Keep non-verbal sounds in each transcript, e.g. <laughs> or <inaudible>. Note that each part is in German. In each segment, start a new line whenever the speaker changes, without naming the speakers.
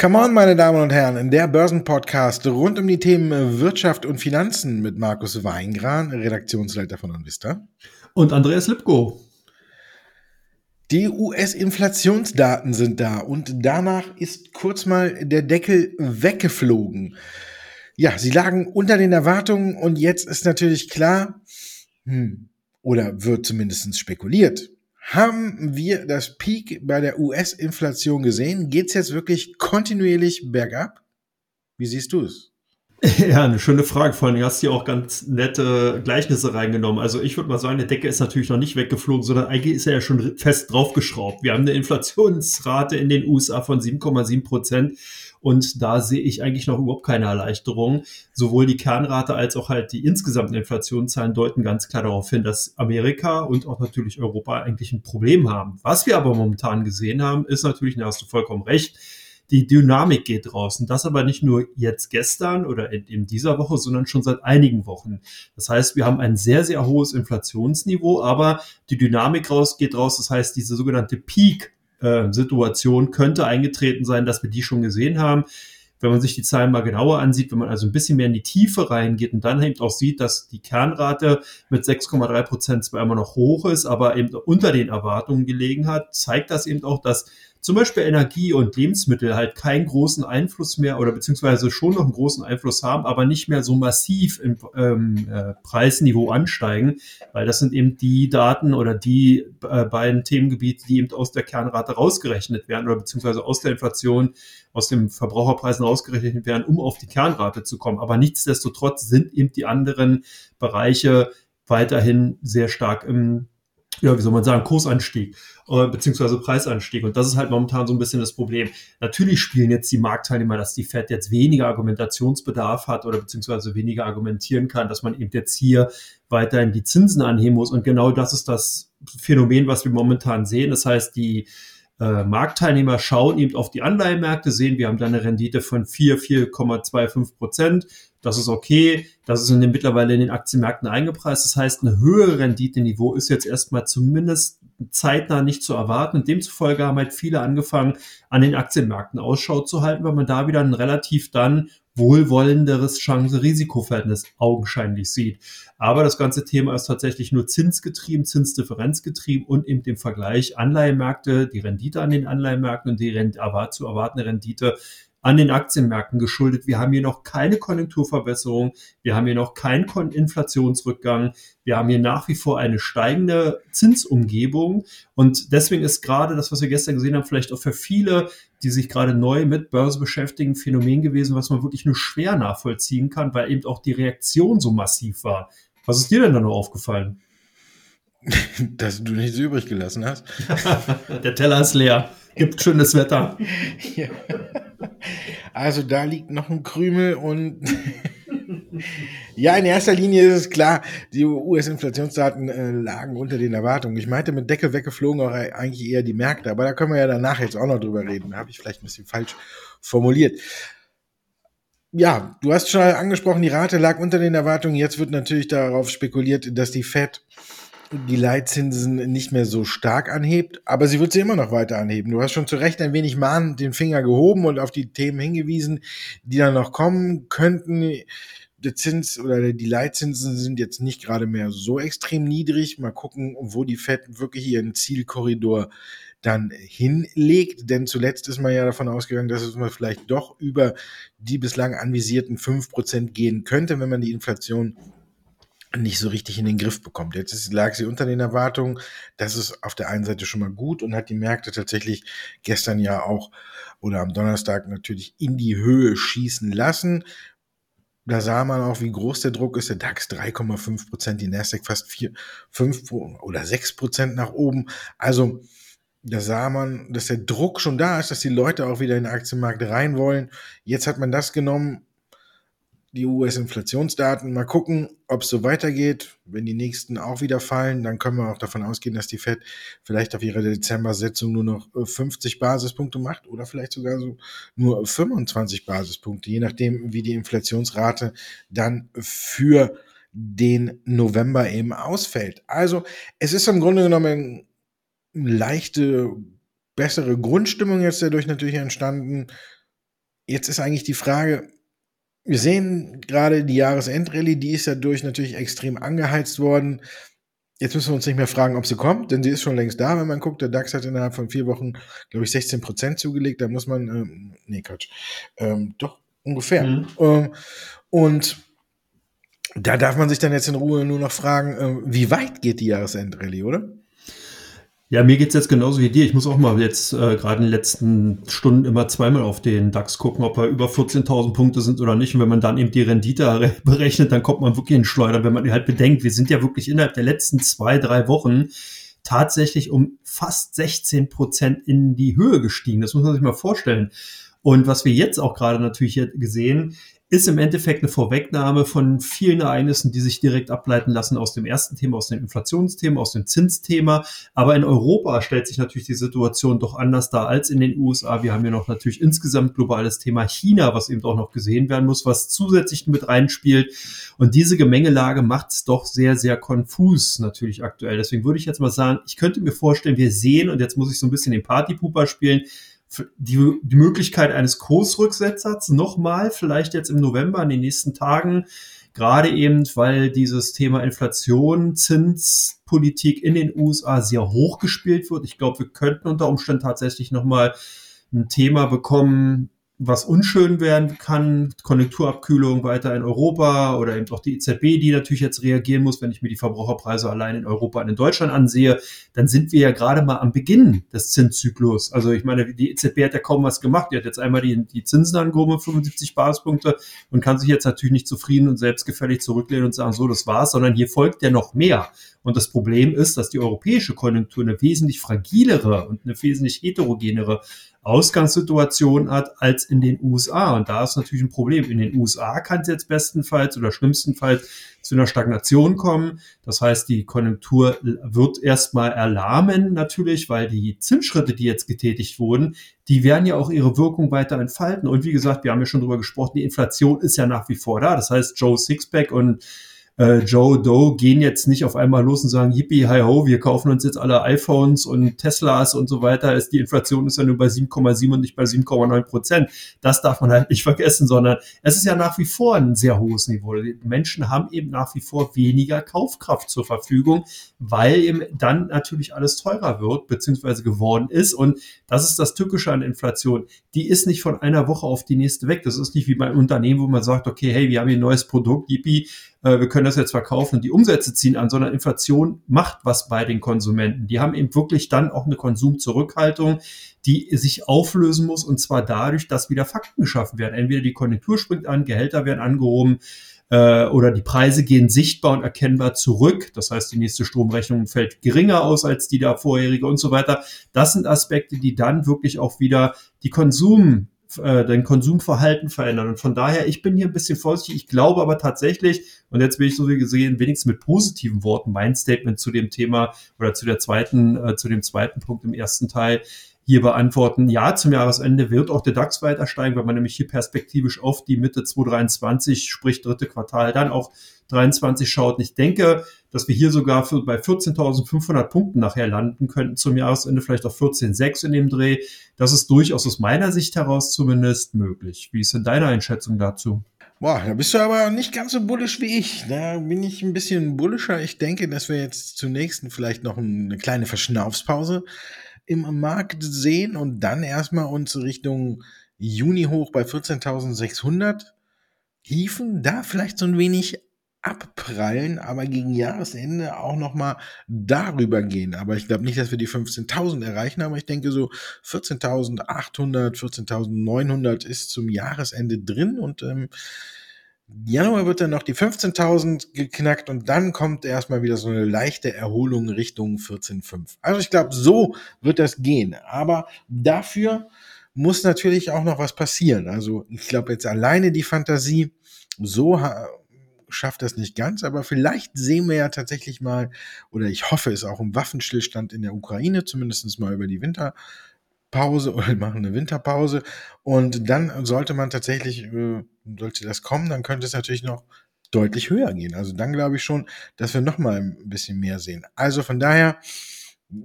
Come on, meine Damen und Herren, in der Börsenpodcast rund um die Themen Wirtschaft und Finanzen mit Markus Weingran, Redaktionsleiter von Onvista.
Und Andreas Lipko.
Die US-Inflationsdaten sind da und danach ist kurz mal der Deckel weggeflogen. Ja, sie lagen unter den Erwartungen und jetzt ist natürlich klar, hm, oder wird zumindest spekuliert, haben wir das Peak bei der US-Inflation gesehen? Geht es jetzt wirklich kontinuierlich bergab? Wie siehst du es? <laughs>
Ja, eine schöne Frage. Vor allem hast du ja auch ganz nette Gleichnisse reingenommen. Also ich würde mal sagen, der Decke ist natürlich noch nicht weggeflogen, sondern eigentlich ist er ja schon fest draufgeschraubt. Wir haben eine Inflationsrate in den USA von 7,7 Prozent. Und da sehe ich eigentlich noch überhaupt keine Erleichterung. Sowohl die Kernrate als auch halt die insgesamten Inflationszahlen deuten ganz klar darauf hin, dass Amerika und auch natürlich Europa eigentlich ein Problem haben. Was wir aber momentan gesehen haben, ist natürlich, da hast du vollkommen recht, die Dynamik geht draußen. Das aber nicht nur jetzt gestern oder in, in, dieser Woche, sondern schon seit einigen Wochen. Das heißt, wir haben ein sehr, sehr hohes Inflationsniveau, aber die Dynamik raus geht raus. Das heißt, diese sogenannte Peak äh, Situation könnte eingetreten sein, dass wir die schon gesehen haben. Wenn man sich die Zahlen mal genauer ansieht, wenn man also ein bisschen mehr in die Tiefe reingeht und dann eben auch sieht, dass die Kernrate mit 6,3 Prozent zwar immer noch hoch ist, aber eben unter den Erwartungen gelegen hat, zeigt das eben auch, dass zum Beispiel Energie und Lebensmittel halt keinen großen Einfluss mehr oder beziehungsweise schon noch einen großen Einfluss haben, aber nicht mehr so massiv im ähm, äh, Preisniveau ansteigen, weil das sind eben die Daten oder die äh, beiden Themengebiete, die eben aus der Kernrate rausgerechnet werden oder beziehungsweise aus der Inflation, aus den Verbraucherpreisen rausgerechnet werden, um auf die Kernrate zu kommen. Aber nichtsdestotrotz sind eben die anderen Bereiche weiterhin sehr stark im ja, wie soll man sagen, Kursanstieg äh, beziehungsweise Preisanstieg. Und das ist halt momentan so ein bisschen das Problem. Natürlich spielen jetzt die Marktteilnehmer, dass die Fed jetzt weniger Argumentationsbedarf hat oder beziehungsweise weniger argumentieren kann, dass man eben jetzt hier weiterhin die Zinsen anheben muss. Und genau das ist das Phänomen, was wir momentan sehen. Das heißt, die äh, Marktteilnehmer schauen eben auf die Anleihenmärkte, sehen, wir haben da eine Rendite von 4, 4,25 Prozent. Das ist okay. Das ist in den, mittlerweile in den Aktienmärkten eingepreist. Das heißt, eine höhere Renditeniveau ist jetzt erstmal zumindest zeitnah nicht zu erwarten. Und demzufolge haben halt viele angefangen, an den Aktienmärkten Ausschau zu halten, weil man da wieder ein relativ dann wohlwollenderes Chance-Risiko-Verhältnis augenscheinlich sieht. Aber das ganze Thema ist tatsächlich nur zinsgetrieben, Zinsdifferenzgetrieben und eben dem Vergleich Anleihenmärkte, die Rendite an den Anleihenmärkten und die zu erwartende Rendite an den Aktienmärkten geschuldet. Wir haben hier noch keine Konjunkturverbesserung, wir haben hier noch keinen Inflationsrückgang, wir haben hier nach wie vor eine steigende Zinsumgebung und deswegen ist gerade das, was wir gestern gesehen haben, vielleicht auch für viele, die sich gerade neu mit Börse beschäftigen, Phänomen gewesen, was man wirklich nur schwer nachvollziehen kann, weil eben auch die Reaktion so massiv war. Was ist dir denn da noch aufgefallen? <laughs>
Dass du nichts übrig gelassen hast. <laughs>
Der Teller ist leer. Gibt schönes Wetter. <laughs>
Ja. Also da liegt noch ein Krümel und <laughs> ja, in erster Linie ist es klar, die US-Inflationsdaten äh, lagen unter den Erwartungen. Ich meinte mit Deckel weggeflogen auch eigentlich eher die Märkte, aber da können wir ja danach jetzt auch noch drüber reden. Da habe ich vielleicht ein bisschen falsch formuliert. Ja, du hast schon angesprochen, die Rate lag unter den Erwartungen. Jetzt wird natürlich darauf spekuliert, dass die Fed die Leitzinsen nicht mehr so stark anhebt, aber sie wird sie immer noch weiter anheben. Du hast schon zu Recht ein wenig mahnend den Finger gehoben und auf die Themen hingewiesen, die dann noch kommen könnten. Der Zins oder die Leitzinsen sind jetzt nicht gerade mehr so extrem niedrig. Mal gucken, wo die Fed wirklich ihren Zielkorridor dann hinlegt. Denn zuletzt ist man ja davon ausgegangen, dass es mal vielleicht doch über die bislang anvisierten fünf Prozent gehen könnte, wenn man die Inflation nicht so richtig in den Griff bekommt. Jetzt ist, lag sie unter den Erwartungen. Das ist auf der einen Seite schon mal gut und hat die Märkte tatsächlich gestern ja auch oder am Donnerstag natürlich in die Höhe schießen lassen. Da sah man auch, wie groß der Druck ist. Der DAX 3,5 Prozent, die Nasdaq fast 4, 5 oder 6 Prozent nach oben. Also da sah man, dass der Druck schon da ist, dass die Leute auch wieder in den Aktienmarkt rein wollen. Jetzt hat man das genommen, die US-Inflationsdaten. Mal gucken, ob es so weitergeht. Wenn die nächsten auch wieder fallen, dann können wir auch davon ausgehen, dass die Fed vielleicht auf ihrer Dezember-Sitzung nur noch 50 äh, Basispunkte macht oder vielleicht sogar so nur 25 Basispunkte, je nachdem, wie die Inflationsrate dann für den November eben ausfällt. Also es ist im Grunde genommen eine leichte, bessere Grundstimmung jetzt dadurch natürlich entstanden jetzt ist eigentlich die Frage, wir sehen gerade die Jahresendrallye, die ist dadurch natürlich extrem angeheizt worden. Jetzt müssen wir uns nicht mehr fragen, ob sie kommt, denn sie ist schon längst da, wenn man guckt. Der DAX hat innerhalb von vier Wochen, glaube ich, 16 Prozent zugelegt. Da muss man, ähm, nee, Quatsch, ähm, doch ungefähr. Mhm. Ähm, und da darf man sich dann jetzt in Ruhe nur noch fragen, ähm, wie weit geht die Jahresendrallye, oder?
Ja, mir geht's jetzt genauso wie dir. Ich muss auch mal jetzt äh, gerade in den letzten Stunden immer zweimal auf den DAX gucken, ob er über 14.000 Punkte sind oder nicht. Und wenn man dann eben die Rendite <laughs> berechnet, dann kommt man wirklich in Schleudern, wenn man halt bedenkt, wir sind ja wirklich innerhalb der letzten zwei, drei Wochen tatsächlich um fast 16 Prozent in die Höhe gestiegen. Das muss man sich mal vorstellen. Und was wir jetzt auch gerade natürlich gesehen, ist im Endeffekt eine Vorwegnahme von vielen Ereignissen, die sich direkt ableiten lassen aus dem ersten Thema, aus dem Inflationsthema, aus dem Zinsthema. Aber in Europa stellt sich natürlich die Situation doch anders dar als in den USA. Wir haben ja noch natürlich insgesamt globales Thema China, was eben auch noch gesehen werden muss, was zusätzlich mit reinspielt. Und diese Gemengelage macht es doch sehr, sehr konfus natürlich aktuell. Deswegen würde ich jetzt mal sagen, ich könnte mir vorstellen, wir sehen, und jetzt muss ich so ein bisschen den Partypooper spielen, die, die Möglichkeit eines Kursrücksetzers nochmal, vielleicht jetzt im November, in den nächsten Tagen, gerade eben, weil dieses Thema Inflation, Zinspolitik in den USA sehr hoch gespielt wird. Ich glaube, wir könnten unter Umständen tatsächlich nochmal ein Thema bekommen, was unschön werden kann, Konjunkturabkühlung weiter in Europa oder eben auch die EZB, die natürlich jetzt reagieren muss, wenn ich mir die Verbraucherpreise allein in Europa und in Deutschland ansehe, dann sind wir ja gerade mal am Beginn des Zinszyklus. Also ich meine, die EZB hat ja kaum was gemacht. Die hat jetzt einmal die, die Zinsen angehoben, 75 Basispunkte und kann sich jetzt natürlich nicht zufrieden und selbstgefällig zurücklehnen und sagen, so, das war's, sondern hier folgt ja noch mehr. Und das Problem ist, dass die europäische Konjunktur eine wesentlich fragilere und eine wesentlich heterogenere Ausgangssituation hat als in den USA. Und da ist natürlich ein Problem. In den USA kann es jetzt bestenfalls oder schlimmstenfalls zu einer Stagnation kommen. Das heißt, die Konjunktur wird erstmal erlahmen natürlich, weil die Zinsschritte, die jetzt getätigt wurden, die werden ja auch ihre Wirkung weiter entfalten. Und wie gesagt, wir haben ja schon drüber gesprochen, die Inflation ist ja nach wie vor da. Das heißt, Joe Sixpack und äh, Joe Doe gehen jetzt nicht auf einmal los und sagen, yippie, hi ho, wir kaufen uns jetzt alle iPhones und Teslas und so weiter. Ist, die Inflation ist ja nur bei 7,7 und nicht bei 7,9 Prozent. Das darf man halt nicht vergessen, sondern es ist ja nach wie vor ein sehr hohes Niveau. Die Menschen haben eben nach wie vor weniger Kaufkraft zur Verfügung, weil eben dann natürlich alles teurer wird, beziehungsweise geworden ist. Und das ist das Tückische an Inflation. Die ist nicht von einer Woche auf die nächste weg. Das ist nicht wie bei einem Unternehmen, wo man sagt, okay, hey, wir haben hier ein neues Produkt, yippie, wir können das jetzt verkaufen und die Umsätze ziehen an, sondern Inflation macht was bei den Konsumenten. Die haben eben wirklich dann auch eine Konsumzurückhaltung, die sich auflösen muss und zwar dadurch, dass wieder Fakten geschaffen werden. Entweder die Konjunktur springt an, Gehälter werden angehoben, äh, oder die Preise gehen sichtbar und erkennbar zurück. Das heißt, die nächste Stromrechnung fällt geringer aus als die da vorherige und so weiter. Das sind Aspekte, die dann wirklich auch wieder die Konsum äh, dein Konsumverhalten verändern. Und von daher, ich bin hier ein bisschen vorsichtig. Ich glaube aber tatsächlich, und jetzt will ich so wie gesehen, wenigstens mit positiven Worten mein Statement zu dem Thema oder zu der zweiten, äh, zu dem zweiten Punkt im ersten Teil hier beantworten. Ja, zum Jahresende wird auch der DAX weiter steigen, weil man nämlich hier perspektivisch auf die Mitte 2023, sprich dritte Quartal, dann auch 23 schaut. Und ich denke, dass wir hier sogar für, bei 14.500 Punkten nachher landen könnten zum Jahresende, vielleicht auf 14.6 in dem Dreh. Das ist durchaus aus meiner Sicht heraus zumindest möglich. Wie ist denn deine Einschätzung dazu?
Boah, da bist du aber nicht ganz so bullisch wie ich. Da bin ich ein bisschen bullischer. Ich denke, dass wir jetzt zunächst vielleicht noch eine kleine Verschnaufspause im Markt sehen und dann erstmal uns Richtung Juni hoch bei 14.600 hieven, da vielleicht so ein wenig abprallen, aber gegen Jahresende auch noch mal darüber gehen. Aber ich glaube nicht, dass wir die 15.000 erreichen, aber ich denke so 14.800, 14.900 ist zum Jahresende drin und ähm, Januar wird dann noch die 15.000 geknackt und dann kommt erstmal wieder so eine leichte Erholung Richtung 14.5. Also ich glaube, so wird das gehen. Aber dafür muss natürlich auch noch was passieren. Also ich glaube jetzt alleine die Fantasie, so schafft das nicht ganz, aber vielleicht sehen wir ja tatsächlich mal, oder ich hoffe es auch im Waffenstillstand in der Ukraine, zumindest mal über die Winterpause <laughs> oder machen eine Winterpause. Und dann sollte man tatsächlich, äh, sollte das kommen, dann könnte es natürlich noch deutlich höher gehen. Also dann glaube ich schon, dass wir noch mal ein bisschen mehr sehen. Also von daher,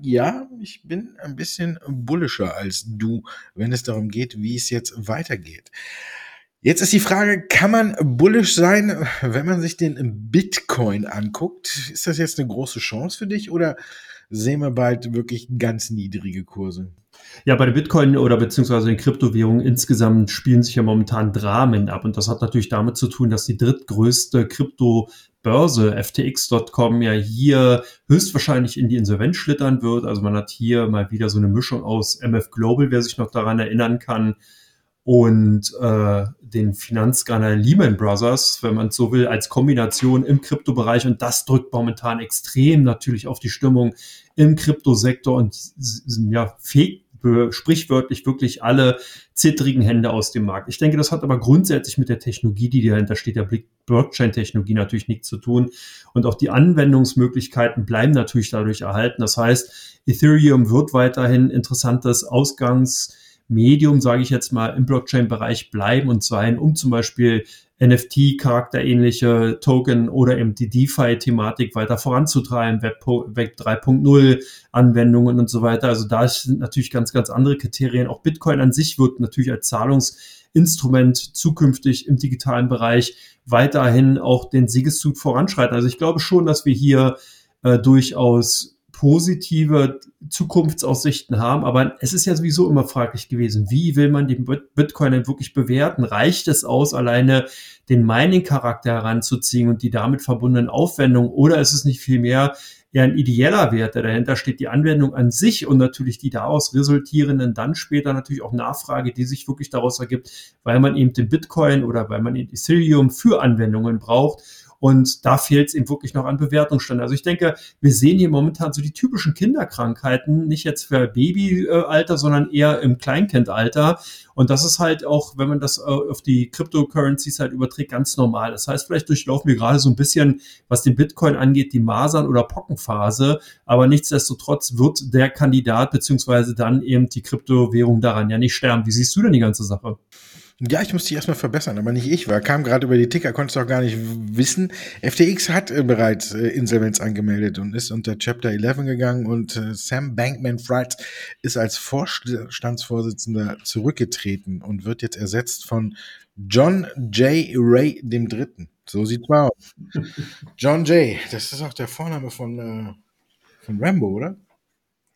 Ja, ich bin ein bisschen bullischer als du, wenn es darum geht, wie es jetzt weitergeht. Jetzt ist die Frage, kann man bullish sein, wenn man sich den Bitcoin anguckt? Ist das jetzt eine große Chance für dich oder sehen wir bald wirklich ganz niedrige Kurse?
Ja, bei der Bitcoin oder beziehungsweise den Kryptowährungen insgesamt spielen sich ja momentan Dramen ab. Und das hat natürlich damit zu tun, dass die drittgrößte Kryptobörse FTX.com ja hier höchstwahrscheinlich in die Insolvenz schlittern wird. Also man hat hier mal wieder so eine Mischung aus MF Global, wer sich noch daran erinnern kann, und äh, den Finanzskandal Lehman Brothers, wenn man so will, als Kombination im Kryptobereich. Und das drückt momentan extrem natürlich auf die Stimmung im Kryptosektor und ja, fegt sprichwörtlich wirklich alle zittrigen Hände aus dem Markt. Ich denke, das hat aber grundsätzlich mit der Technologie, die dahinter steht, der Blockchain-Technologie natürlich nichts zu tun. Und auch die Anwendungsmöglichkeiten bleiben natürlich dadurch erhalten. Das heißt, Ethereum wird weiterhin interessantes Ausgangs- Medium, sage ich jetzt mal, im Blockchain-Bereich bleiben und sein, um zum Beispiel NFT-charakterähnliche Token oder eben die DeFi-Thematik weiter voranzutreiben, Web, Web 3.0 Anwendungen und so weiter. Also da sind natürlich ganz, ganz andere Kriterien. Auch Bitcoin an sich wird natürlich als Zahlungsinstrument zukünftig im digitalen Bereich weiterhin auch den Siegeszug voranschreiten. Also ich glaube schon, dass wir hier äh, durchaus positive Zukunftsaussichten haben. Aber es ist ja sowieso immer fraglich gewesen, wie will man den Bitcoin denn wirklich bewerten? Reicht es aus, alleine den Mining-Charakter heranzuziehen und die damit verbundenen Aufwendungen? Oder ist es nicht vielmehr eher ein ideeller Wert, der dahinter steht, die Anwendung an sich und natürlich die daraus resultierenden dann später natürlich auch Nachfrage, die sich wirklich daraus ergibt, weil man eben den Bitcoin oder weil man eben Ethereum für Anwendungen braucht und da fehlt es eben wirklich noch an Bewertungsstand. Also ich denke, wir sehen hier momentan so die typischen Kinderkrankheiten, nicht jetzt für Babyalter, sondern eher im Kleinkindalter. Und das ist halt auch, wenn man das äh, auf die Cryptocurrencies halt überträgt, ganz normal. Das heißt, vielleicht durchlaufen wir gerade so ein bisschen, was den Bitcoin angeht, die Masern- oder Pockenphase. Aber nichtsdestotrotz wird der Kandidat beziehungsweise dann eben die Kryptowährung daran ja nicht sterben. Wie siehst du denn die ganze Sache?
Ja, ich muss die erstmal verbessern, aber nicht ich, weil kam gerade über die Ticker, konntest du auch gar nicht wissen. FTX hat äh, bereits äh, Insolvenz angemeldet und ist unter Chapter 11 gegangen und äh, Sam Bankman-Fried ist als Vorstandsvorsitzender zurückgetreten und wird jetzt ersetzt von John J. Ray dem Dritten. So sieht's mal aus. <laughs> John J. Das ist auch der Vorname von, äh, von Rambo, oder?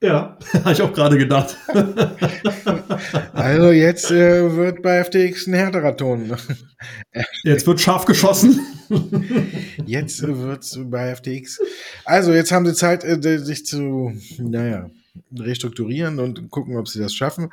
Ja, <laughs> habe ich auch gerade gedacht. <laughs>
also jetzt äh, wird bei FTX ein härterer Ton. <laughs>
jetzt wird scharf geschossen.
jetzt wird es bei FTX. Also jetzt haben sie Zeit, äh, sich zu, naja, restrukturieren und gucken, ob sie das schaffen.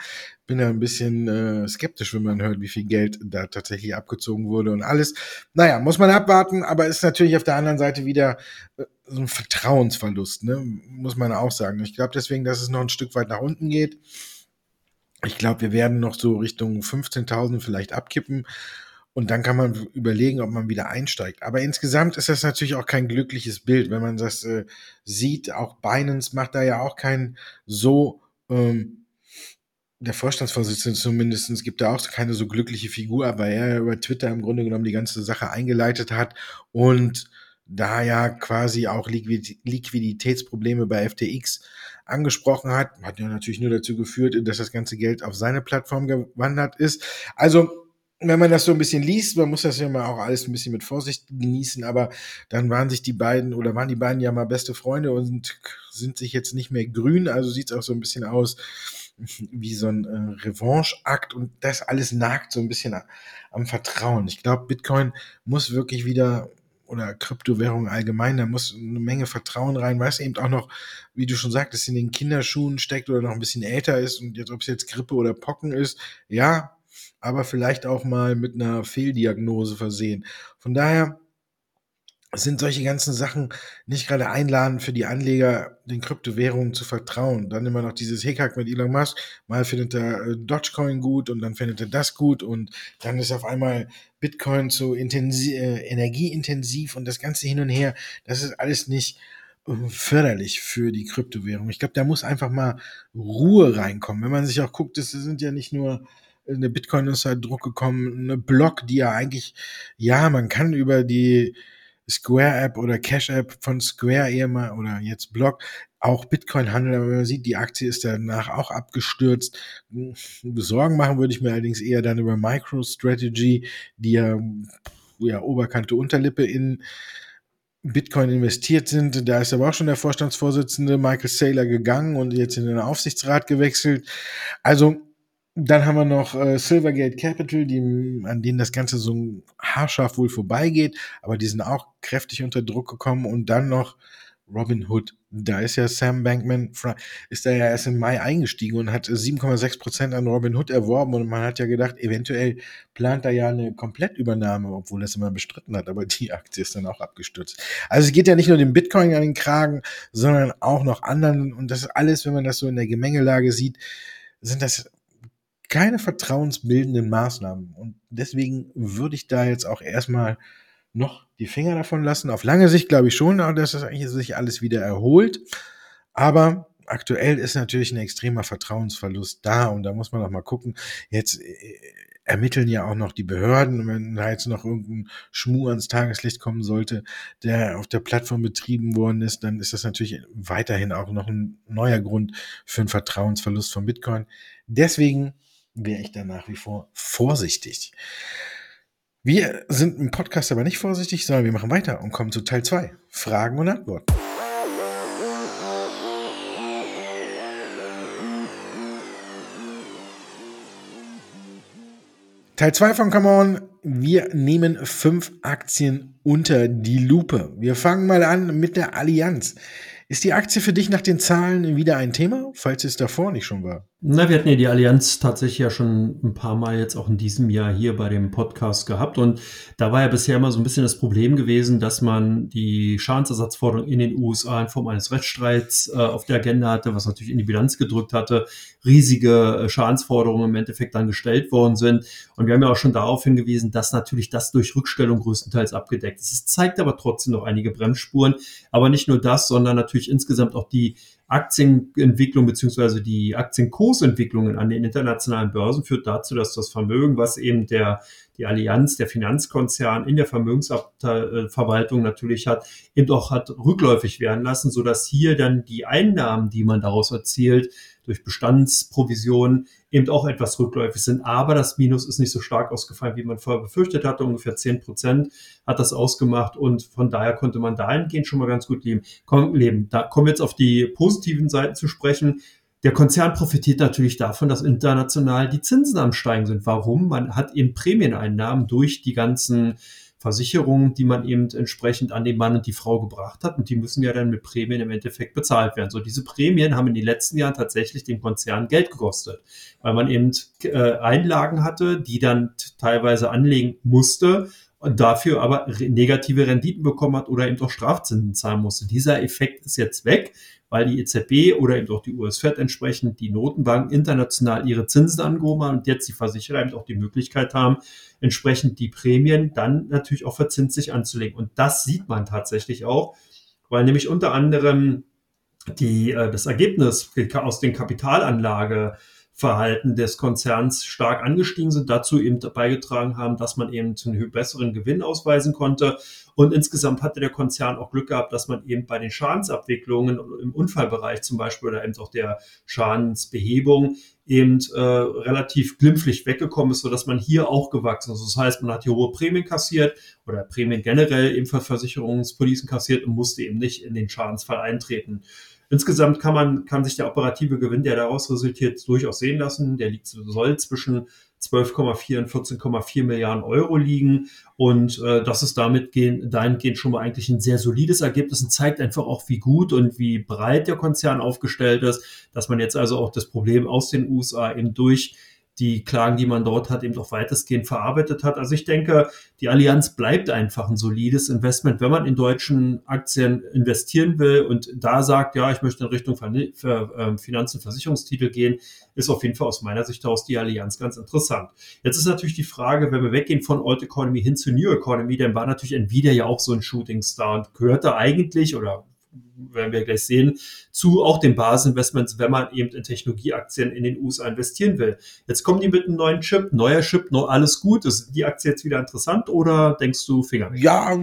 Bin da ein bisschen äh, skeptisch, wenn man hört, wie viel Geld da tatsächlich abgezogen wurde und alles. Naja, muss man abwarten, aber ist natürlich auf der anderen Seite wieder äh, so ein Vertrauensverlust, ne? muss man auch sagen. Ich glaube deswegen, dass es noch ein Stück weit nach unten geht. Ich glaube, wir werden noch so Richtung 15.000 vielleicht abkippen. Und dann kann man überlegen, ob man wieder einsteigt. Aber insgesamt ist das natürlich auch kein glückliches Bild, wenn man das äh, sieht. Auch Binance macht da ja auch kein so, ähm, der Vorstandsvorsitzende zumindest gibt da auch keine so glückliche Figur, weil er über Twitter im Grunde genommen die ganze Sache eingeleitet hat und da ja quasi auch Liquiditätsprobleme bei FTX angesprochen hat, hat ja natürlich nur dazu geführt, dass das ganze Geld auf seine Plattform gewandert ist. Also wenn man das so ein bisschen liest, man muss das ja mal auch alles ein bisschen mit Vorsicht genießen, aber dann waren sich die beiden oder waren die beiden ja mal beste Freunde und sind sich jetzt nicht mehr grün, also sieht es auch so ein bisschen aus wie so ein äh, Revanche-Akt und das alles nagt so ein bisschen am Vertrauen. Ich glaube, Bitcoin muss wirklich wieder oder Kryptowährungen allgemein, da muss eine Menge Vertrauen rein, weil es eben auch noch, wie du schon sagtest, in den Kinderschuhen steckt oder noch ein bisschen älter ist und jetzt, ob es jetzt Grippe oder Pocken ist, ja, aber vielleicht auch mal mit einer Fehldiagnose versehen. Von daher sind solche ganzen Sachen nicht gerade einladend für die Anleger, den Kryptowährungen zu vertrauen. Dann immer noch dieses Hickhack mit Elon Musk. Mal findet er äh, Dogecoin gut und dann findet er das gut und dann ist auf einmal Bitcoin zu äh, energieintensiv und das Ganze hin und her. Das ist alles nicht äh, förderlich für die Kryptowährung. Ich glaube, da muss einfach mal Ruhe reinkommen. Wenn man sich auch guckt, das sind ja nicht nur eine Bitcoin ist halt Druck gekommen, eine Block, die ja eigentlich, ja, man kann über die Square App oder Cash App von Square eher mal oder jetzt Block auch Bitcoin handeln, aber man sieht, die Aktie ist danach auch abgestürzt. Sorgen machen würde ich mir allerdings eher dann über MicroStrategy, die ja, ja Oberkante Unterlippe in Bitcoin investiert sind. Da ist aber auch schon der Vorstandsvorsitzende Michael Saylor gegangen und jetzt in den Aufsichtsrat gewechselt. Also dann haben wir noch äh, Silvergate Capital, die, an denen das Ganze so haarscharf wohl vorbeigeht, aber die sind auch kräftig unter Druck gekommen. Und dann noch Robin Hood. Da ist ja Sam Bankman, ist da ja erst im Mai eingestiegen und hat 7,6 Prozent an Robin Hood erworben und man hat ja gedacht, eventuell plant er ja eine Komplettübernahme, obwohl er es immer bestritten hat, aber die Aktie ist dann auch abgestürzt. Also es geht ja nicht nur dem Bitcoin an den Kragen, sondern auch noch anderen und das alles, wenn man das so in der Gemengelage sieht, sind das keine vertrauensbildenden Maßnahmen und deswegen würde ich da jetzt auch erstmal noch die Finger davon lassen. Auf lange Sicht glaube ich schon, dass das eigentlich sich alles wieder erholt. Aber aktuell ist natürlich ein extremer Vertrauensverlust da und da muss man auch mal gucken. Jetzt äh, ermitteln ja auch noch die Behörden, wenn da jetzt noch irgendein Schmuh ans Tageslicht kommen sollte, der auf der Plattform betrieben worden ist, dann ist das natürlich weiterhin auch noch ein neuer Grund für einen Vertrauensverlust von Bitcoin. Deswegen wäre ich da nach wie vor vorsichtig. Wir sind im Podcast aber nicht vorsichtig, sondern wir machen weiter und kommen zu Teil 2. Fragen und Antworten. Teil 2 von Come On. Wir nehmen fünf Aktien unter die Lupe. Wir fangen mal an mit der Allianz. Ist die Aktie für dich nach den Zahlen wieder ein Thema, falls es davor nicht schon war?
Na, wir hatten ja die Allianz tatsächlich ja schon ein paar Mal jetzt auch in diesem Jahr hier bei dem Podcast gehabt. Und da war ja bisher immer so ein bisschen das Problem gewesen, dass man die Schadensersatzforderung in den USA in Form eines Rechtsstreits äh, auf der Agenda hatte, was natürlich in die Bilanz gedrückt hatte. Riesige äh, Schadensforderungen im Endeffekt dann gestellt worden sind. Und wir haben ja auch schon darauf hingewiesen, dass natürlich das durch Rückstellung größtenteils abgedeckt ist. Es zeigt aber trotzdem noch einige Bremsspuren. Aber nicht nur das, sondern natürlich insgesamt auch die Aktienentwicklung beziehungsweise die Aktienkursentwicklungen an den internationalen Börsen führt dazu, dass das Vermögen, was eben der die Allianz, der Finanzkonzern in der Vermögensverwaltung natürlich hat, eben auch hat rückläufig werden lassen, so dass hier dann die Einnahmen, die man daraus erzielt, durch Bestandsprovisionen eben auch etwas rückläufig sind. Aber das Minus ist nicht so stark ausgefallen, wie man vorher befürchtet hatte. Ungefähr zehn Prozent hat das ausgemacht und von daher konnte man dahingehend schon mal ganz gut leben. leben. Da kommen wir jetzt auf die positiven Seiten zu sprechen. Der Konzern profitiert natürlich davon, dass international die Zinsen am Steigen sind. Warum? Man hat eben Prämieneinnahmen durch die ganzen Versicherungen, die man eben entsprechend an den Mann und die Frau gebracht hat. Und die müssen ja dann mit Prämien im Endeffekt bezahlt werden. So, diese Prämien haben in den letzten Jahren tatsächlich den Konzern Geld gekostet, weil man eben äh, Einlagen hatte, die dann teilweise anlegen musste und dafür aber negative Renditen bekommen hat oder eben auch Strafzinsen zahlen musste. Dieser Effekt ist jetzt weg weil die EZB oder eben auch die US-Fed entsprechend die Notenbanken international ihre Zinsen angehoben haben und jetzt die Versicherer eben auch die Möglichkeit haben, entsprechend die Prämien dann natürlich auch verzinslich anzulegen. Und das sieht man tatsächlich auch, weil nämlich unter anderem die, äh, das Ergebnis aus den Kapitalanlage Verhalten des Konzerns stark angestiegen sind, dazu eben beigetragen haben, dass man eben zu einem besseren Gewinn ausweisen konnte. Und insgesamt hatte der Konzern auch Glück gehabt, dass man eben bei den Schadensabwicklungen im Unfallbereich zum Beispiel oder eben auch der Schadensbehebung eben äh, relativ glimpflich weggekommen ist, sodass man hier auch gewachsen ist. Das heißt, man hat hier hohe Prämien kassiert oder Prämien generell eben für Versicherungspolicen kassiert und musste eben nicht in den Schadensfall eintreten. Insgesamt kann man, kann sich der operative Gewinn, der daraus resultiert, durchaus sehen lassen. Der liegt, soll zwischen 12,4 und 14,4 Milliarden Euro liegen. Und äh, das ist damit gehen, dahingehend schon mal eigentlich ein sehr solides Ergebnis und zeigt einfach auch, wie gut und wie breit der Konzern aufgestellt ist, dass man jetzt also auch das Problem aus den USA eben durch die Klagen, die man dort hat, eben auch weitestgehend verarbeitet hat. Also ich denke, die Allianz bleibt einfach ein solides Investment, wenn man in deutschen Aktien investieren will und da sagt, ja, ich möchte in Richtung ähm, Finanz- und Versicherungstitel gehen, ist auf jeden Fall aus meiner Sicht heraus die Allianz ganz interessant. Jetzt ist natürlich die Frage, wenn wir weggehen von Old Economy hin zu New Economy, dann war natürlich Nvidia ja auch so ein Shooting Star und gehörte eigentlich oder werden wir gleich sehen, zu auch den Basisinvestments, wenn man eben in Technologieaktien in den USA investieren will. Jetzt kommen die mit einem neuen Chip, neuer Chip, noch alles gut. Ist die Aktie jetzt wieder interessant oder denkst du Finger?
Ja,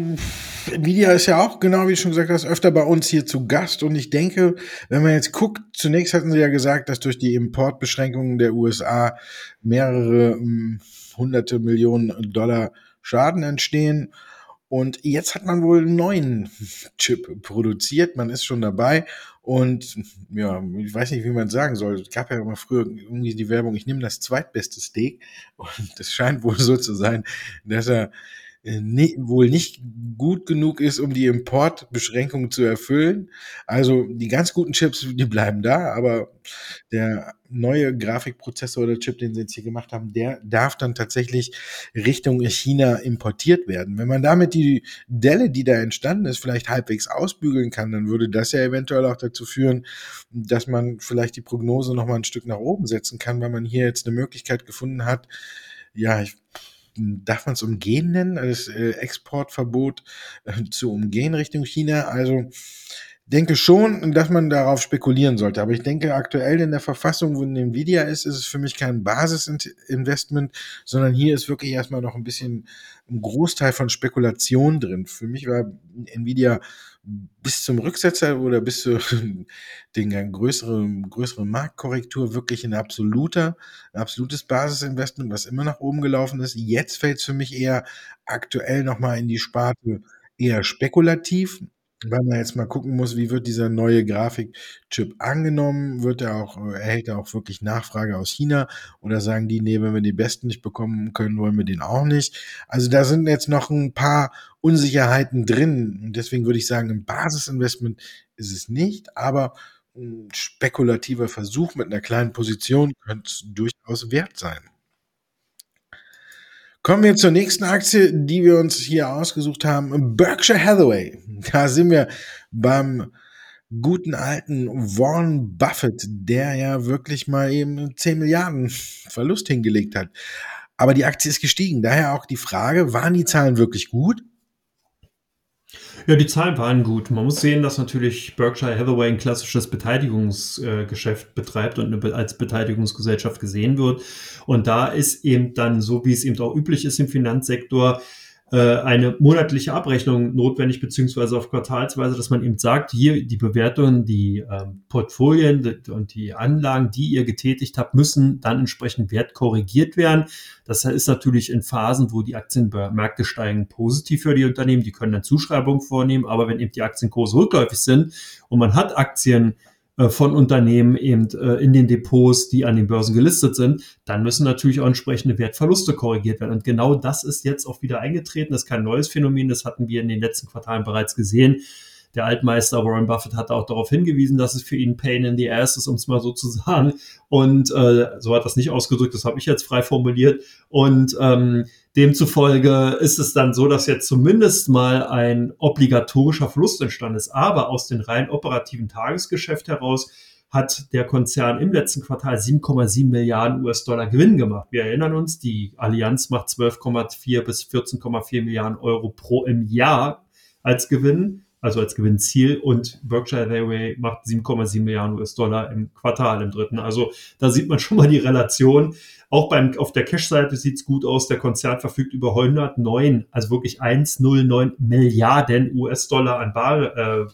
Nvidia ist ja auch, genau wie du schon gesagt hast, öfter bei uns hier zu Gast und ich denke, wenn man jetzt guckt, zunächst hatten sie ja gesagt, dass durch die Importbeschränkungen der USA mehrere um, hunderte Millionen Dollar Schaden entstehen. Und jetzt hat man wohl einen neuen Chip produziert. Man ist schon dabei. Und ja, ich weiß nicht, wie man sagen soll. Es gab ja immer früher irgendwie die Werbung, ich nehme das zweitbeste Steak. Und das scheint wohl so zu sein, dass er nie, wohl nicht gut genug ist, um die Importbeschränkungen zu erfüllen. Also die ganz guten Chips, die bleiben da, aber der neue Grafikprozessor oder Chip, den sie jetzt hier gemacht haben, der darf dann tatsächlich Richtung China importiert werden. Wenn man damit die Delle, die da entstanden ist, vielleicht halbwegs ausbügeln kann, dann würde das ja eventuell auch dazu führen, dass man vielleicht die Prognose noch mal ein Stück nach oben setzen kann, weil man hier jetzt eine Möglichkeit gefunden hat, ja, ich darf man es umgehen nennen, das äh, Exportverbot äh, zu umgehen Richtung China. Also denke schon, dass man darauf spekulieren sollte. Aber ich denke, aktuell in der Verfassung, wo Nvidia ist, ist es für mich kein Basisinvestment, sondern hier ist wirklich erstmal noch ein bisschen ein Großteil von Spekulation drin. Für mich war Nvidia bis zum Rücksetzer oder bis zu <laughs> den größeren, größeren Marktkorrektur wirklich ein absoluter, ein absolutes Basisinvestment, was immer nach oben gelaufen ist. Jetzt fällt es für mich eher aktuell nochmal in die Sparte eher spekulativ weil man jetzt mal gucken muss, wie wird dieser neue Grafikchip angenommen? Wird er auch, äh, erhält er auch wirklich Nachfrage aus China? Oder sagen die, nee, wenn wir die besten nicht bekommen können, wollen wir den auch nicht? Also da sind jetzt noch ein paar Unsicherheiten drin. Und deswegen würde ich sagen, ein Basisinvestment ist es nicht, aber ein spekulativer Versuch mit einer kleinen Position könnte durchaus wert sein. Kommen wir zur nächsten Aktie, die wir uns hier ausgesucht haben. Berkshire Hathaway. Da sind wir beim guten alten Warren Buffett, der ja wirklich mal eben 10 Milliarden Verlust hingelegt hat. Aber die Aktie ist gestiegen. Daher auch die Frage, waren die Zahlen wirklich gut?
Ja, die Zahlen waren gut. Man muss sehen, dass natürlich Berkshire Hathaway ein klassisches Beteiligungsgeschäft betreibt und als Beteiligungsgesellschaft gesehen wird. Und da ist eben dann, so wie es eben auch üblich ist im Finanzsektor, äh, eine monatliche Abrechnung notwendig, beziehungsweise auf Quartalsweise, dass man eben sagt, hier die Bewertungen, die ähm, Portfolien und die Anlagen, die ihr getätigt habt, müssen dann entsprechend wertkorrigiert werden. Das ist natürlich in Phasen, wo die Aktienmärkte steigen, positiv für die Unternehmen. Die können dann Zuschreibungen vornehmen, aber wenn eben die Aktienkurse rückläufig sind und man hat Aktien, äh, von Unternehmen eben äh, in den Depots, die an den Börsen gelistet sind, dann müssen natürlich auch entsprechende Wertverluste korrigiert werden. Und genau das ist jetzt auch wieder eingetreten. Das ist kein neues Phänomen, das hatten wir in den letzten Quartalen bereits gesehen. Der Altmeister Warren Buffett hat auch darauf hingewiesen, dass es für ihn Pain in the Ass ist, um es mal so zu sagen. Und äh, so hat das nicht ausgedrückt, das habe ich jetzt frei formuliert. Und ähm, demzufolge ist es dann so, dass jetzt zumindest mal ein obligatorischer Verlust entstanden ist. Aber aus den rein operativen Tagesgeschäft heraus hat der Konzern im letzten Quartal 7,7 Milliarden US-Dollar Gewinn gemacht. Wir erinnern uns, die Allianz macht 12,4 bis 14,4 Milliarden Euro pro im Jahr als Gewinn also als Gewinnziel und Berkshire Hathaway macht 7,7 Milliarden US-Dollar im Quartal im dritten. Also da sieht man schon mal die Relation. Auch beim, auf der Cash-Seite sieht's gut aus. Der Konzern verfügt über 109, also wirklich 109 Milliarden US-Dollar an Bar, äh,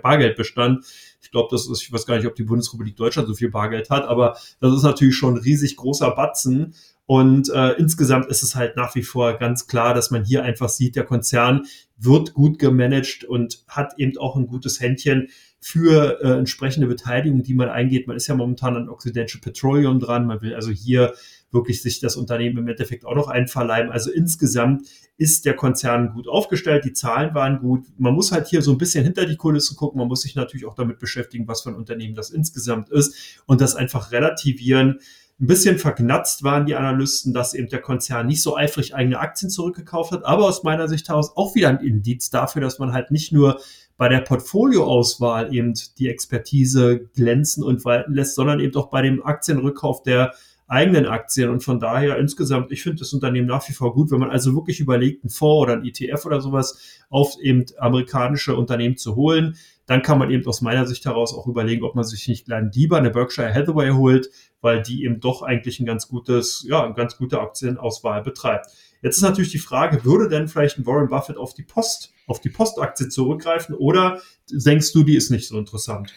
Bargeldbestand. Ich glaube, das ist, ich weiß gar nicht, ob die Bundesrepublik Deutschland so viel Bargeld hat, aber das ist natürlich schon ein riesig großer Batzen. Und äh, insgesamt ist es halt nach wie vor ganz klar, dass man hier einfach sieht, der Konzern wird gut gemanagt und hat eben auch ein gutes Händchen für äh, entsprechende Beteiligung, die man eingeht. Man ist ja momentan an Occidental Petroleum dran. Man will also hier wirklich sich das Unternehmen im Endeffekt auch noch einverleiben. Also insgesamt ist der Konzern gut aufgestellt. Die Zahlen waren gut. Man muss halt hier so ein bisschen hinter die Kulissen gucken. Man muss sich natürlich auch damit beschäftigen, was für ein Unternehmen das insgesamt ist und das einfach relativieren ein bisschen vergnatzt waren die Analysten, dass eben der Konzern nicht so eifrig eigene Aktien zurückgekauft hat, aber aus meiner Sicht heraus auch wieder ein Indiz dafür, dass man halt nicht nur bei der Portfolioauswahl eben die Expertise glänzen und walten lässt, sondern eben auch bei dem Aktienrückkauf der eigenen Aktien. Und von daher insgesamt, ich finde das Unternehmen nach wie vor gut, wenn man also wirklich überlegt, einen Fonds oder ein ETF oder sowas auf eben amerikanische Unternehmen zu holen. Dann kann man eben aus meiner Sicht heraus auch überlegen, ob man sich nicht lieber eine Berkshire Hathaway holt, weil die eben doch eigentlich ein ganz gutes, ja, eine ganz gute Aktienauswahl betreibt. Jetzt ist natürlich die Frage, würde denn vielleicht ein Warren Buffett auf die Post, auf die Postaktie zurückgreifen oder denkst du, die ist nicht so interessant?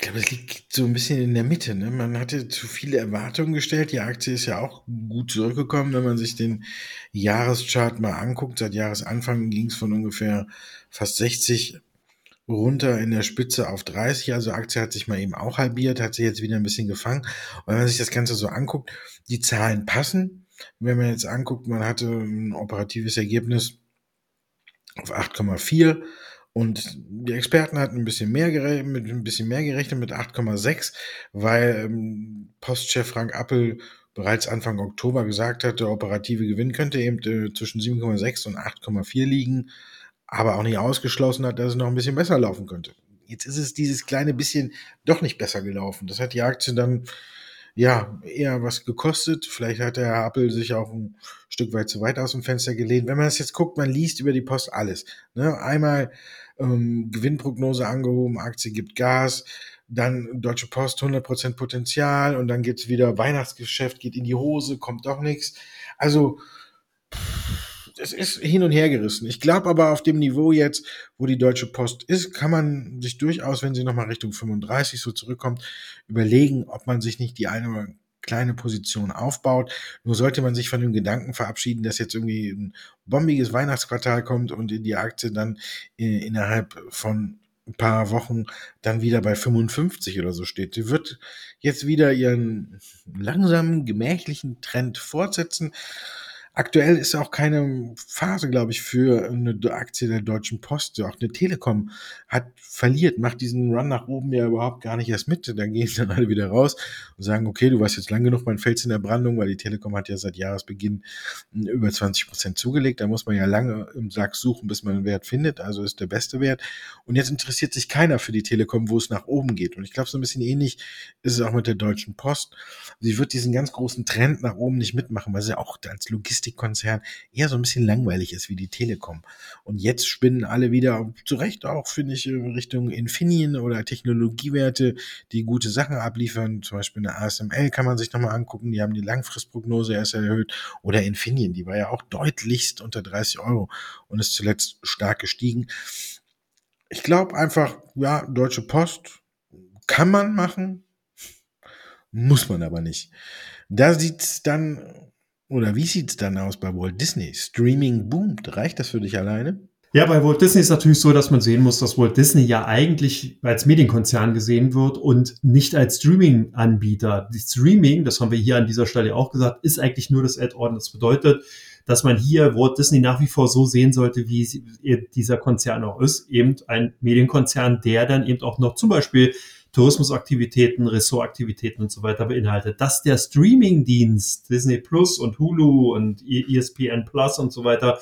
Ich glaube, es liegt so ein bisschen in der Mitte. Ne? Man hatte zu viele Erwartungen gestellt. Die Aktie ist ja auch gut zurückgekommen, wenn man sich den Jahreschart mal anguckt. Seit Jahresanfang ging es von ungefähr fast 60 runter in der Spitze auf 30. Also Aktie hat sich mal eben auch halbiert, hat sich jetzt wieder ein bisschen gefangen. Und wenn man sich das Ganze so anguckt, die Zahlen passen. Wenn man jetzt anguckt, man hatte ein operatives Ergebnis auf 8,4 und die Experten hatten ein bisschen mehr gerechnet, mit ein bisschen mehr gerechnet mit 8,6, weil ähm, Postchef Frank Appel bereits Anfang Oktober gesagt hat, der operative Gewinn könnte eben äh, zwischen 7,6 und 8,4 liegen, aber auch nicht ausgeschlossen hat, dass es noch ein bisschen besser laufen könnte. Jetzt ist es dieses kleine bisschen doch nicht besser gelaufen. Das hat die Aktie dann ja, eher was gekostet. Vielleicht hat der Appel sich auch ein Stück weit zu weit aus dem Fenster gelehnt. Wenn man das jetzt guckt, man liest über die Post alles. Ne? Einmal ähm, Gewinnprognose angehoben, Aktie gibt Gas, dann Deutsche Post 100% Potenzial und dann geht's wieder Weihnachtsgeschäft, geht in die Hose, kommt doch nichts. Also es ist hin und her gerissen. Ich glaube aber auf dem Niveau jetzt, wo die Deutsche Post ist, kann man sich durchaus, wenn sie nochmal Richtung 35 so zurückkommt, überlegen, ob man sich nicht die eine oder kleine Position aufbaut. Nur sollte man sich von dem Gedanken verabschieden, dass jetzt irgendwie ein bombiges Weihnachtsquartal kommt und in die Aktie dann äh, innerhalb von ein paar Wochen dann wieder bei 55 oder so steht. Sie wird jetzt wieder ihren langsamen, gemächlichen Trend fortsetzen. Aktuell ist auch keine Phase, glaube ich, für eine Aktie der Deutschen Post. Auch eine Telekom hat verliert, macht diesen Run nach oben ja überhaupt gar nicht erst mit. Da gehen dann <laughs> alle wieder raus und sagen, okay, du warst jetzt lang genug mein Fels in der Brandung, weil die Telekom hat ja seit Jahresbeginn über 20 Prozent zugelegt. Da muss man ja lange im Sack suchen, bis man einen Wert findet. Also ist der beste Wert. Und jetzt interessiert sich keiner für die Telekom, wo es nach oben geht. Und ich glaube, so ein bisschen ähnlich ist es auch mit der Deutschen Post. Sie wird diesen ganz großen Trend nach oben nicht mitmachen, weil sie auch als Logistik Logistikkonzern eher so ein bisschen langweilig ist wie die Telekom. Und jetzt spinnen alle wieder, zu Recht auch, finde ich, Richtung Infineon oder Technologiewerte, die gute Sachen abliefern. Zum Beispiel eine ASML kann man sich nochmal angucken, die haben die Langfristprognose erst erhöht. Oder Infineon, die war ja auch deutlichst unter 30 Euro und ist zuletzt stark gestiegen. Ich glaube einfach, ja, Deutsche Post kann man machen, muss man aber nicht. Da sieht's dann oder wie sieht es dann aus bei Walt Disney? Streaming boomt. Reicht das für dich alleine?
Ja, bei Walt Disney ist natürlich so, dass man sehen muss, dass Walt Disney ja eigentlich als Medienkonzern gesehen wird und nicht als Streaming-Anbieter. Streaming, das haben wir hier an dieser Stelle auch gesagt, ist eigentlich nur das Add-on. Das bedeutet, dass man hier Walt Disney nach wie vor so sehen sollte, wie dieser Konzern auch ist. Eben ein Medienkonzern, der dann eben auch noch zum Beispiel Tourismusaktivitäten, Ressortaktivitäten und so weiter beinhaltet. Dass der Streamingdienst Disney Plus und Hulu und ESPN Plus und so weiter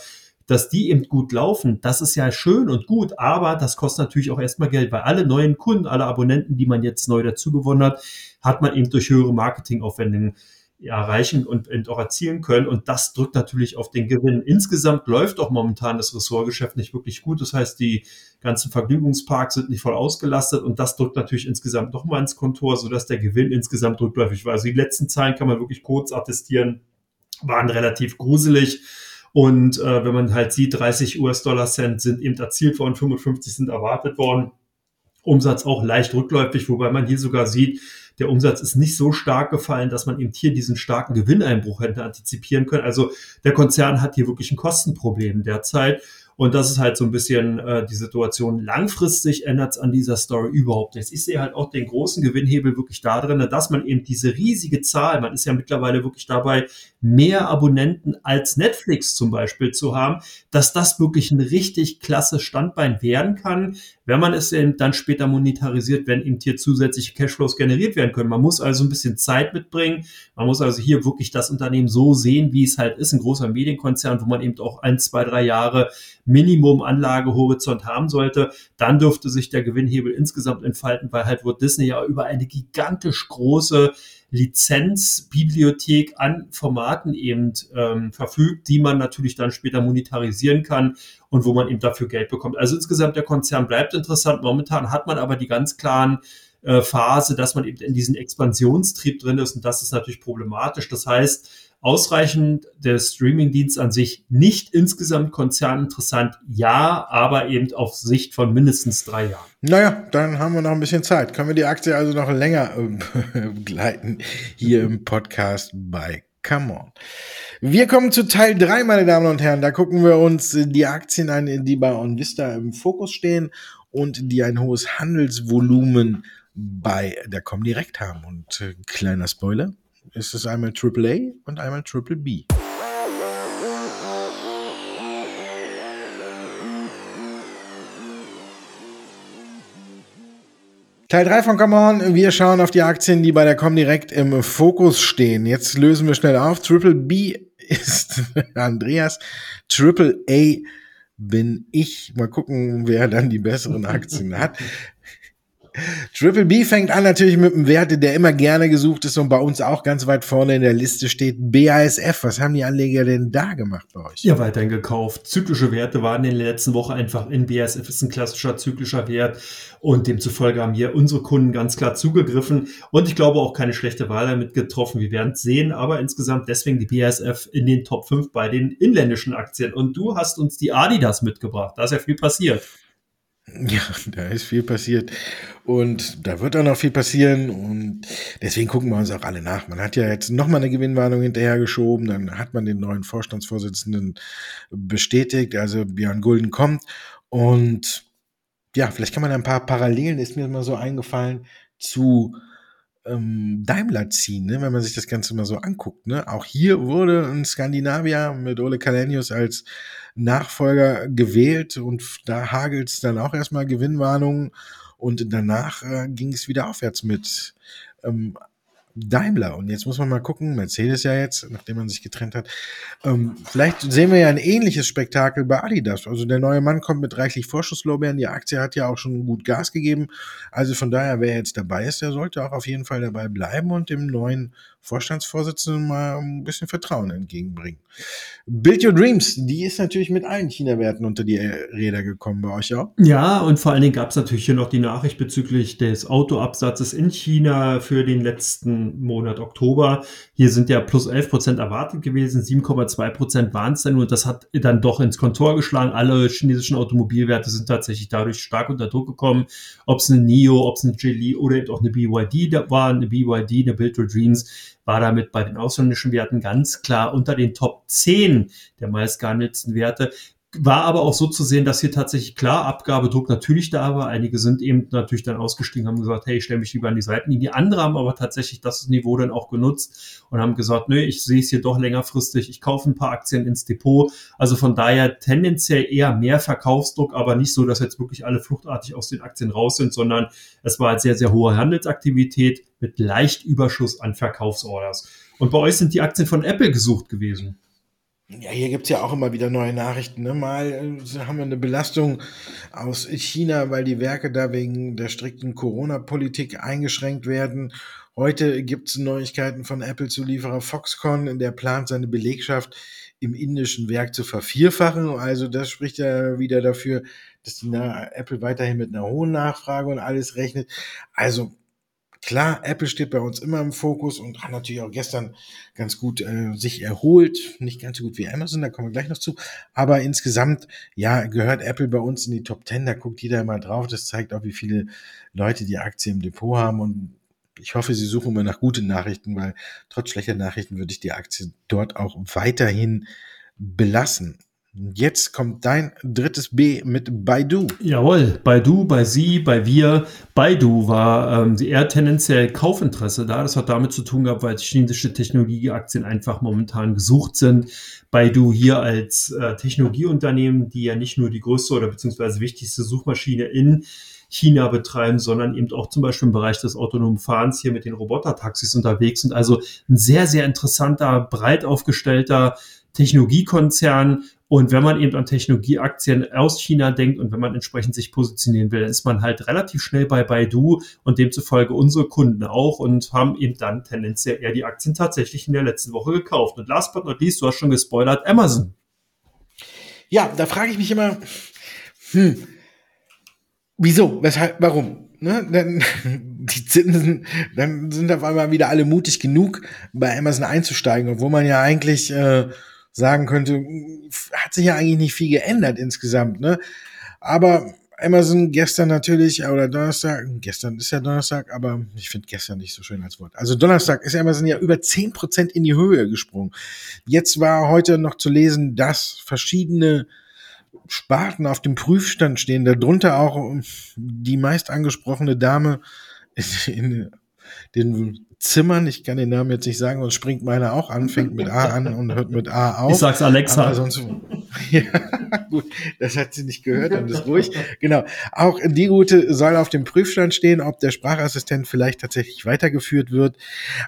dass die eben gut laufen, das ist ja schön und gut, aber das kostet natürlich auch erstmal Geld, weil alle neuen Kunden, alle Abonnenten, die man jetzt neu dazu gewonnen hat, hat man eben durch höhere Marketingaufwendungen erreichen und, und auch erzielen können. Und das drückt natürlich auf den Gewinn. Insgesamt läuft auch momentan das Ressortgeschäft nicht wirklich gut. Das heißt, die ganzen Vergnügungsparks sind nicht voll ausgelastet und das drückt natürlich insgesamt nochmal ins Kontor, sodass der Gewinn insgesamt rückläufig war. Also die letzten Zahlen kann man wirklich kurz attestieren, waren relativ gruselig. Und äh, wenn man halt sieht, 30 US-Dollar-Cent sind eben erzielt worden, 55 sind erwartet worden. Umsatz auch leicht rückläufig, wobei man hier sogar sieht, der Umsatz ist nicht so stark gefallen, dass man eben hier diesen starken Gewinneinbruch hätte antizipieren können. Also der Konzern hat hier wirklich ein Kostenproblem derzeit. Und das ist halt so ein bisschen äh, die Situation. Langfristig ändert es an dieser Story überhaupt nichts. Ich sehe halt auch den großen Gewinnhebel wirklich da drin, dass man eben diese riesige Zahl, man ist ja mittlerweile wirklich dabei, mehr Abonnenten als Netflix zum Beispiel zu haben, dass das wirklich ein richtig klasse Standbein werden kann, wenn man es eben dann später monetarisiert, wenn eben hier zusätzliche Cashflows generiert werden können. Man muss also ein bisschen Zeit mitbringen. Man muss also hier wirklich das Unternehmen so sehen, wie es halt ist, ein großer Medienkonzern, wo man eben auch ein, zwei, drei Jahre Minimum Anlagehorizont haben sollte, dann dürfte sich der Gewinnhebel insgesamt entfalten, weil halt Walt Disney ja über eine gigantisch große Lizenzbibliothek an Formaten eben ähm, verfügt, die man natürlich dann später monetarisieren kann und wo man eben dafür Geld bekommt. Also insgesamt der Konzern bleibt interessant. Momentan hat man aber die ganz klaren äh, Phase, dass man eben in diesen Expansionstrieb drin ist und das ist natürlich problematisch. Das heißt, ausreichend der Streamingdienst an sich nicht insgesamt konzerninteressant, ja, aber eben auf Sicht von mindestens drei Jahren.
Naja, dann haben wir noch ein bisschen Zeit. Können wir die Aktie also noch länger äh, <laughs> begleiten hier im Podcast bei Come On. Wir kommen zu Teil drei, meine Damen und Herren. Da gucken wir uns die Aktien an, die bei OnVista im Fokus stehen und die ein hohes Handelsvolumen bei der Comdirect haben. Und äh, kleiner Spoiler, ist es einmal AAA und einmal Triple B. Teil 3 von Come On. Wir schauen auf die Aktien, die bei der Comdirect im Fokus stehen. Jetzt lösen wir schnell auf. Triple B ist <laughs> Andreas. Triple A bin ich. Mal gucken, wer dann die besseren Aktien hat. Triple B fängt an natürlich mit einem Wert, der immer gerne gesucht ist und bei uns auch ganz weit vorne in der Liste steht. BASF. Was haben die Anleger denn da gemacht bei euch?
Ja, weiterhin gekauft. Zyklische Werte waren in der letzten Woche einfach in BASF ist ein klassischer zyklischer Wert und demzufolge haben hier unsere Kunden ganz klar zugegriffen und ich glaube auch keine schlechte Wahl damit getroffen. Wir werden es sehen, aber insgesamt deswegen die BASF in den Top 5 bei den inländischen Aktien und du hast uns die Adidas mitgebracht. Da ist ja viel passiert. <laughs>
Ja, da ist viel passiert. Und da wird auch noch viel passieren. Und deswegen gucken wir uns auch alle nach. Man hat ja jetzt nochmal eine Gewinnwarnung hinterhergeschoben, dann hat man den neuen Vorstandsvorsitzenden bestätigt, also Björn Gulden kommt. Und ja, vielleicht kann man ein paar Parallelen, ist mir mal so eingefallen, zu ähm, Daimler ziehen, ne? wenn man sich das Ganze mal so anguckt. Ne? Auch hier wurde ein Skandinavier mit Ole Kalenius als Nachfolger gewählt und da hagelt es dann auch erstmal Gewinnwarnungen und danach äh, ging es wieder aufwärts mit ähm, Daimler. Und jetzt muss man mal gucken, Mercedes ja jetzt, nachdem man sich getrennt hat. Ähm, vielleicht sehen wir ja ein ähnliches Spektakel bei Adidas. Also der neue Mann kommt mit reichlich Vorschusslorbeeren. Die Aktie hat ja auch schon gut Gas gegeben. Also von daher, wer jetzt dabei ist, der sollte auch auf jeden Fall dabei bleiben und dem neuen Vorstandsvorsitzenden mal ein bisschen Vertrauen entgegenbringen. Build Your Dreams, die ist natürlich mit allen China-Werten unter die Räder gekommen bei euch auch.
Ja, und vor allen Dingen gab es natürlich hier noch die Nachricht bezüglich des Autoabsatzes in China für den letzten Monat Oktober. Hier sind ja plus 11 Prozent erwartet gewesen, 7,2 Prozent waren es dann und das hat dann doch ins Kontor geschlagen. Alle chinesischen Automobilwerte sind tatsächlich dadurch stark unter Druck gekommen. Ob es eine NIO, ob es eine Geely oder eben auch eine BYD da war, eine BYD, eine Build Your Dreams war damit bei den ausländischen Werten ganz klar unter den Top 10 der meistgehandelten Werte. War aber auch so zu sehen, dass hier tatsächlich klar Abgabedruck natürlich da war. Einige sind eben natürlich dann ausgestiegen, haben gesagt, hey, ich stelle mich lieber an die Seitenlinie. Andere haben aber tatsächlich das Niveau dann auch genutzt und haben gesagt, nö, ich sehe es hier doch längerfristig, ich kaufe ein paar Aktien ins Depot. Also von daher tendenziell eher mehr Verkaufsdruck, aber nicht so, dass jetzt wirklich alle fluchtartig aus den Aktien raus sind, sondern es war halt sehr, sehr hohe Handelsaktivität mit leicht Überschuss an Verkaufsorders. Und bei euch sind die Aktien von Apple gesucht gewesen.
Ja, hier gibt's ja auch immer wieder neue Nachrichten. Ne? Mal äh, haben wir eine Belastung aus China, weil die Werke da wegen der strikten Corona-Politik eingeschränkt werden. Heute gibt's Neuigkeiten von Apple-Zulieferer Foxconn, der plant seine Belegschaft im indischen Werk zu vervierfachen. Also das spricht ja wieder dafür, dass die Apple weiterhin mit einer hohen Nachfrage und alles rechnet. Also Klar, Apple steht bei uns immer im Fokus und hat natürlich auch gestern ganz gut äh, sich erholt. Nicht ganz so gut wie Amazon, da kommen wir gleich noch zu. Aber insgesamt, ja, gehört Apple bei uns in die Top 10. Da guckt jeder mal drauf. Das zeigt auch, wie viele Leute die Aktie im Depot haben. Und ich hoffe, Sie suchen mal nach guten Nachrichten, weil trotz schlechter Nachrichten würde ich die Aktie dort auch weiterhin belassen. Jetzt kommt dein drittes B mit Baidu.
Jawohl, Baidu, bei Sie, bei wir. Baidu war ähm, eher tendenziell Kaufinteresse da. Das hat damit zu tun gehabt, weil chinesische Technologieaktien einfach momentan gesucht sind. Baidu hier als äh, Technologieunternehmen, die ja nicht nur die größte oder beziehungsweise wichtigste Suchmaschine in China betreiben, sondern eben auch zum Beispiel im Bereich des autonomen Fahrens hier mit den Robotertaxis unterwegs sind. Also ein sehr, sehr interessanter, breit aufgestellter Technologiekonzern. Und wenn man eben an Technologieaktien aus China denkt und wenn man entsprechend sich positionieren will, dann ist man halt relativ schnell bei Baidu und demzufolge unsere Kunden auch und haben eben dann tendenziell eher die Aktien tatsächlich in der letzten Woche gekauft. Und last but not least, du hast schon gespoilert, Amazon.
Ja, da frage ich mich immer, hm, wieso, weshalb, warum? Ne, dann <laughs> die Zinsen, dann sind auf einmal wieder alle mutig genug, bei Amazon einzusteigen, obwohl man ja eigentlich äh, sagen könnte, hat sich ja eigentlich nicht viel geändert insgesamt, ne? Aber Amazon gestern natürlich, oder Donnerstag, gestern ist ja Donnerstag, aber ich finde gestern nicht so schön als Wort. Also Donnerstag ist Amazon ja über zehn Prozent in die Höhe gesprungen. Jetzt war heute noch zu lesen, dass verschiedene Sparten auf dem Prüfstand stehen, darunter auch die meist angesprochene Dame in den Zimmern, ich kann den Namen jetzt nicht sagen, und springt meiner auch an, fängt mit A an und hört mit A auf.
Ich sag's Alexa.
Aber sonst, <laughs> ja, gut, das hat sie nicht gehört und ist ruhig. Genau. Auch die Route soll auf dem Prüfstand stehen, ob der Sprachassistent vielleicht tatsächlich weitergeführt wird.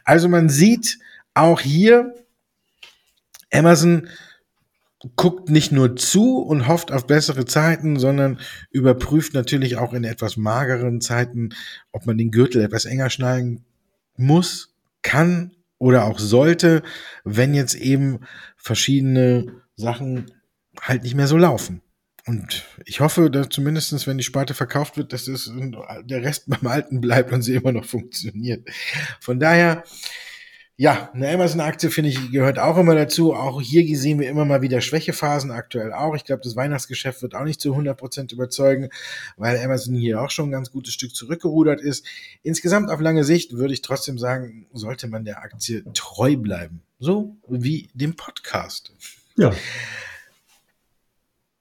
Also man sieht auch hier, Amazon guckt nicht nur zu und hofft auf bessere Zeiten, sondern überprüft natürlich auch in etwas mageren Zeiten, ob man den Gürtel etwas enger schneiden muss, kann oder auch sollte, wenn jetzt eben verschiedene Sachen halt nicht mehr so laufen. Und ich hoffe, dass zumindestens, wenn die Sparte verkauft wird, dass es der Rest <laughs> beim Alten bleibt und sie immer noch funktioniert. Von daher, ja, eine Amazon-Aktie, finde ich, gehört auch immer dazu. Auch hier sehen wir immer mal wieder Schwächephasen, aktuell auch. Ich glaube, das Weihnachtsgeschäft wird auch nicht zu 100% überzeugen, weil Amazon hier auch schon ein ganz gutes Stück zurückgerudert ist. Insgesamt auf lange Sicht würde ich trotzdem sagen, sollte man der Aktie treu bleiben. So wie dem Podcast.
Ja.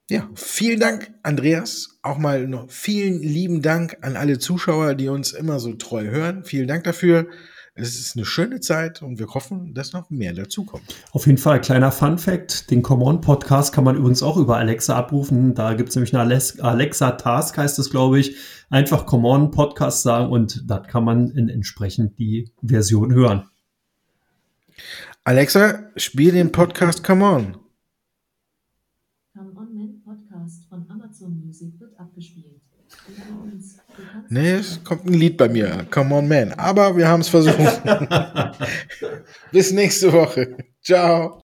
Ja, vielen Dank, Andreas. Auch mal noch vielen lieben Dank an alle Zuschauer, die uns immer so treu hören. Vielen Dank dafür. Es ist eine schöne Zeit und wir hoffen, dass noch mehr dazukommt.
Auf jeden Fall, kleiner Fun Fact: Den Common Podcast kann man übrigens auch über Alexa abrufen. Da gibt es nämlich eine Alexa Task, heißt es, glaube ich. Einfach Common Podcast sagen und dann kann man in entsprechend die Version hören.
Alexa, spiel den Podcast Come On.
Come On Man Podcast von Amazon Music wird abgespielt.
Nee, es kommt ein Lied bei mir. Come on, man. Aber wir haben es versucht. <laughs> Bis nächste Woche. Ciao.